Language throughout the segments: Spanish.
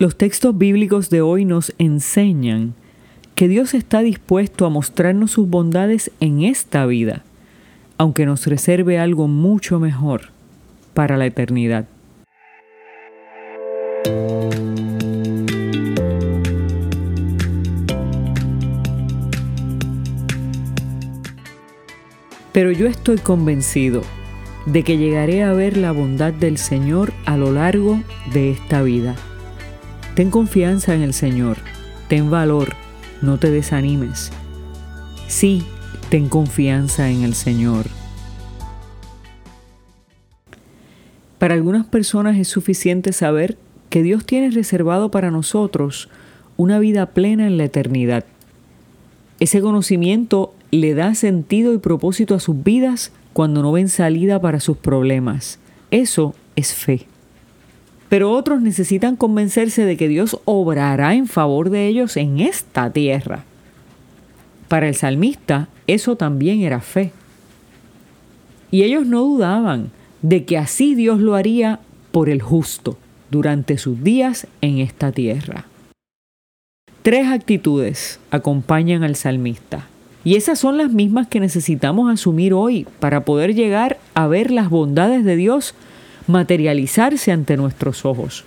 Los textos bíblicos de hoy nos enseñan que Dios está dispuesto a mostrarnos sus bondades en esta vida, aunque nos reserve algo mucho mejor para la eternidad. Pero yo estoy convencido de que llegaré a ver la bondad del Señor a lo largo de esta vida. Ten confianza en el Señor, ten valor, no te desanimes. Sí, ten confianza en el Señor. Para algunas personas es suficiente saber que Dios tiene reservado para nosotros una vida plena en la eternidad. Ese conocimiento le da sentido y propósito a sus vidas cuando no ven salida para sus problemas. Eso es fe. Pero otros necesitan convencerse de que Dios obrará en favor de ellos en esta tierra. Para el salmista, eso también era fe. Y ellos no dudaban de que así Dios lo haría por el justo durante sus días en esta tierra. Tres actitudes acompañan al salmista. Y esas son las mismas que necesitamos asumir hoy para poder llegar a ver las bondades de Dios materializarse ante nuestros ojos.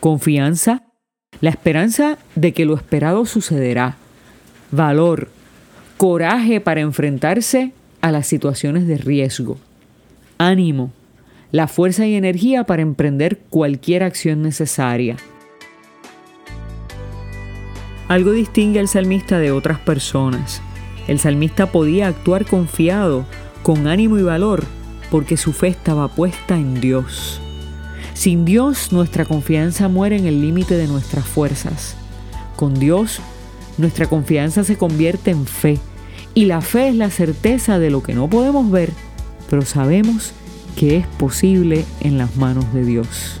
Confianza, la esperanza de que lo esperado sucederá. Valor, coraje para enfrentarse a las situaciones de riesgo. Ánimo, la fuerza y energía para emprender cualquier acción necesaria. Algo distingue al salmista de otras personas. El salmista podía actuar confiado, con ánimo y valor, porque su fe estaba puesta en Dios. Sin Dios nuestra confianza muere en el límite de nuestras fuerzas. Con Dios nuestra confianza se convierte en fe y la fe es la certeza de lo que no podemos ver, pero sabemos que es posible en las manos de Dios.